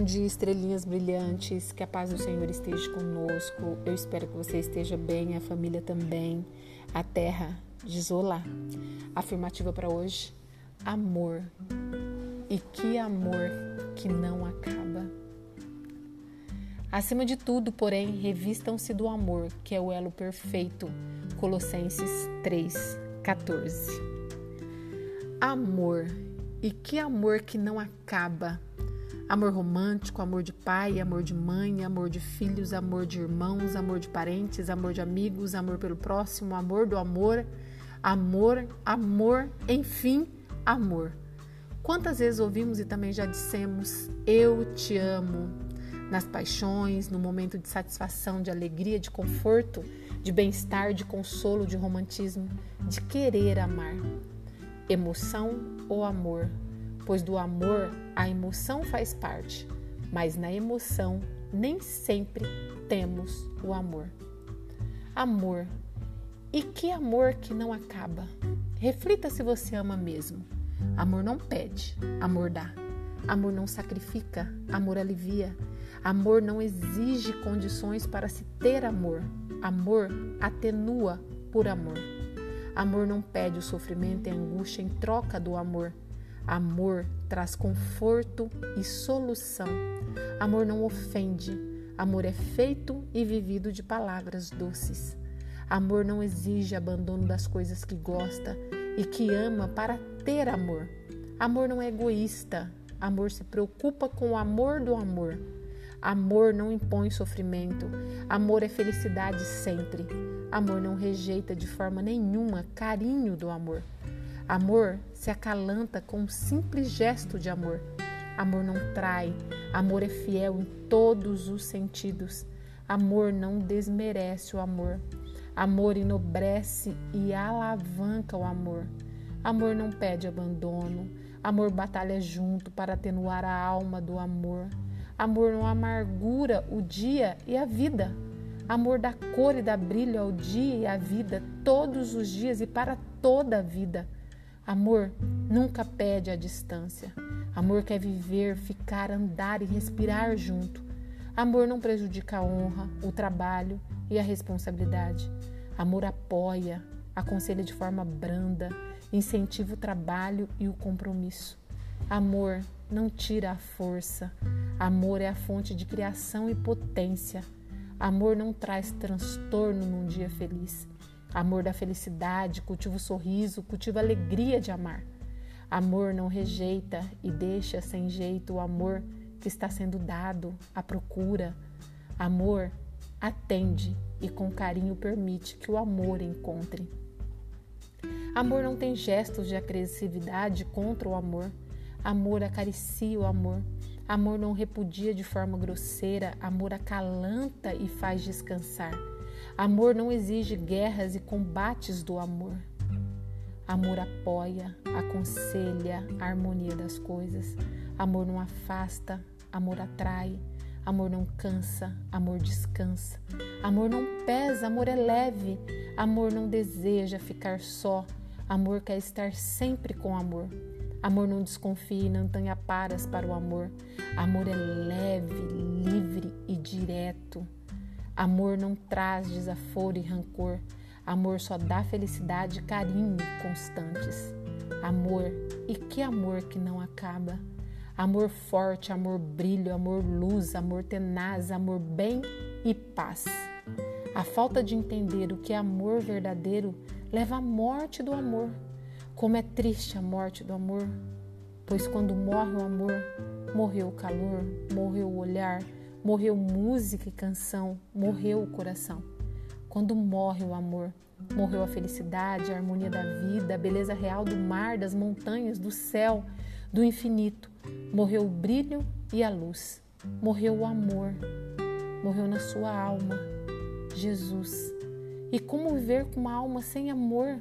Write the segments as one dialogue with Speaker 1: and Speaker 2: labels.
Speaker 1: Bom dia, estrelinhas brilhantes. Que a paz do Senhor esteja conosco. Eu espero que você esteja bem, a família também. A terra de Zola. Afirmativa para hoje: amor. E que amor que não acaba. Acima de tudo, porém, revistam-se do amor, que é o elo perfeito. Colossenses 3:14. Amor. E que amor que não acaba. Amor romântico, amor de pai, amor de mãe, amor de filhos, amor de irmãos, amor de parentes, amor de amigos, amor pelo próximo, amor do amor, amor, amor, enfim, amor. Quantas vezes ouvimos e também já dissemos: Eu te amo. Nas paixões, no momento de satisfação, de alegria, de conforto, de bem-estar, de consolo, de romantismo, de querer amar. Emoção ou amor? Pois do amor a emoção faz parte, mas na emoção nem sempre temos o amor. Amor. E que amor que não acaba? Reflita se você ama mesmo. Amor não pede, amor dá. Amor não sacrifica, amor alivia. Amor não exige condições para se ter amor. Amor atenua por amor. Amor não pede o sofrimento e a angústia em troca do amor. Amor traz conforto e solução. Amor não ofende. Amor é feito e vivido de palavras doces. Amor não exige abandono das coisas que gosta e que ama para ter amor. Amor não é egoísta. Amor se preocupa com o amor do amor. Amor não impõe sofrimento. Amor é felicidade sempre. Amor não rejeita de forma nenhuma carinho do amor. Amor se acalanta com um simples gesto de amor. Amor não trai, amor é fiel em todos os sentidos. Amor não desmerece o amor. Amor enobrece e alavanca o amor. Amor não pede abandono. Amor batalha junto para atenuar a alma do amor. Amor não amargura o dia e a vida. Amor dá cor e dá brilho ao dia e à vida, todos os dias e para toda a vida. Amor nunca pede a distância. Amor quer viver, ficar, andar e respirar junto. Amor não prejudica a honra, o trabalho e a responsabilidade. Amor apoia, aconselha de forma branda, incentiva o trabalho e o compromisso. Amor não tira a força. Amor é a fonte de criação e potência. Amor não traz transtorno num dia feliz. Amor da felicidade, cultiva o sorriso, cultiva a alegria de amar. Amor não rejeita e deixa sem jeito o amor que está sendo dado, a procura. Amor atende e com carinho permite que o amor encontre. Amor não tem gestos de agressividade contra o amor. Amor acaricia o amor. Amor não repudia de forma grosseira. Amor acalanta e faz descansar. Amor não exige guerras e combates do amor. Amor apoia, aconselha a harmonia das coisas. Amor não afasta, amor atrai. Amor não cansa, amor descansa. Amor não pesa, amor é leve. Amor não deseja ficar só. Amor quer estar sempre com amor. Amor não desconfia e não tem aparas para o amor. Amor é leve. Amor não traz desaforo e rancor. Amor só dá felicidade e carinho constantes. Amor, e que amor que não acaba. Amor forte, amor brilho, amor luz, amor tenaz, amor bem e paz. A falta de entender o que é amor verdadeiro leva à morte do amor. Como é triste a morte do amor, pois quando morre o amor, morreu o calor, morreu o olhar, Morreu música e canção, morreu o coração. Quando morre o amor, morreu a felicidade, a harmonia da vida, a beleza real do mar, das montanhas, do céu, do infinito. Morreu o brilho e a luz. Morreu o amor. Morreu na sua alma, Jesus. E como viver com uma alma sem amor?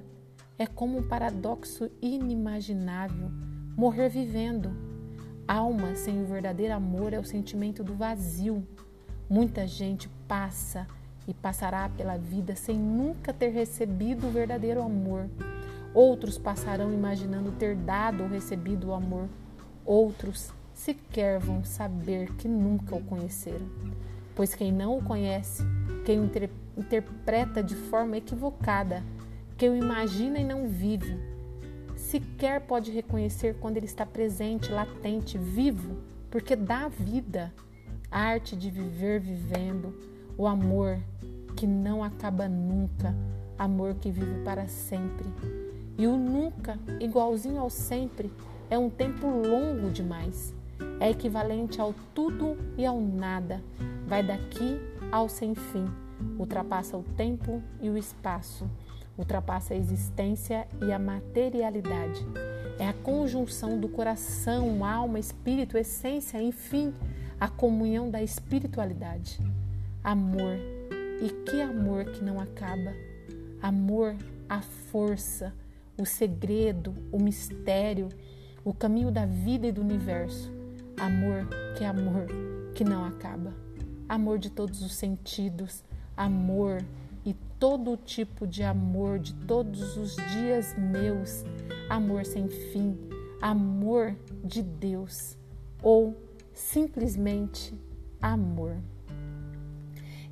Speaker 1: É como um paradoxo inimaginável. Morrer vivendo Alma sem o verdadeiro amor é o sentimento do vazio. Muita gente passa e passará pela vida sem nunca ter recebido o verdadeiro amor. Outros passarão imaginando ter dado ou recebido o amor. Outros sequer vão saber que nunca o conheceram. Pois quem não o conhece, quem o inter interpreta de forma equivocada, quem o imagina e não vive, sequer pode reconhecer quando ele está presente, latente, vivo, porque dá vida, a arte de viver vivendo, o amor que não acaba nunca, amor que vive para sempre. E o nunca, igualzinho ao sempre, é um tempo longo demais. É equivalente ao tudo e ao nada. Vai daqui ao sem fim. Ultrapassa o tempo e o espaço. Ultrapassa a existência e a materialidade. É a conjunção do coração, alma, espírito, essência, enfim, a comunhão da espiritualidade. Amor. E que amor que não acaba. Amor, a força, o segredo, o mistério, o caminho da vida e do universo. Amor que é amor que não acaba. Amor de todos os sentidos, amor todo tipo de amor de todos os dias meus, amor sem fim, amor de Deus ou simplesmente amor.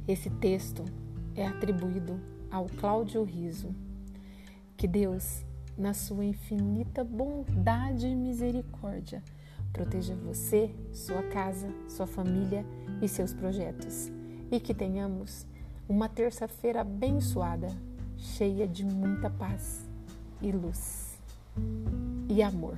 Speaker 1: Esse texto é atribuído ao Cláudio Riso. Que Deus, na sua infinita bondade e misericórdia, proteja você, sua casa, sua família e seus projetos. E que tenhamos uma terça-feira abençoada, cheia de muita paz e luz e amor.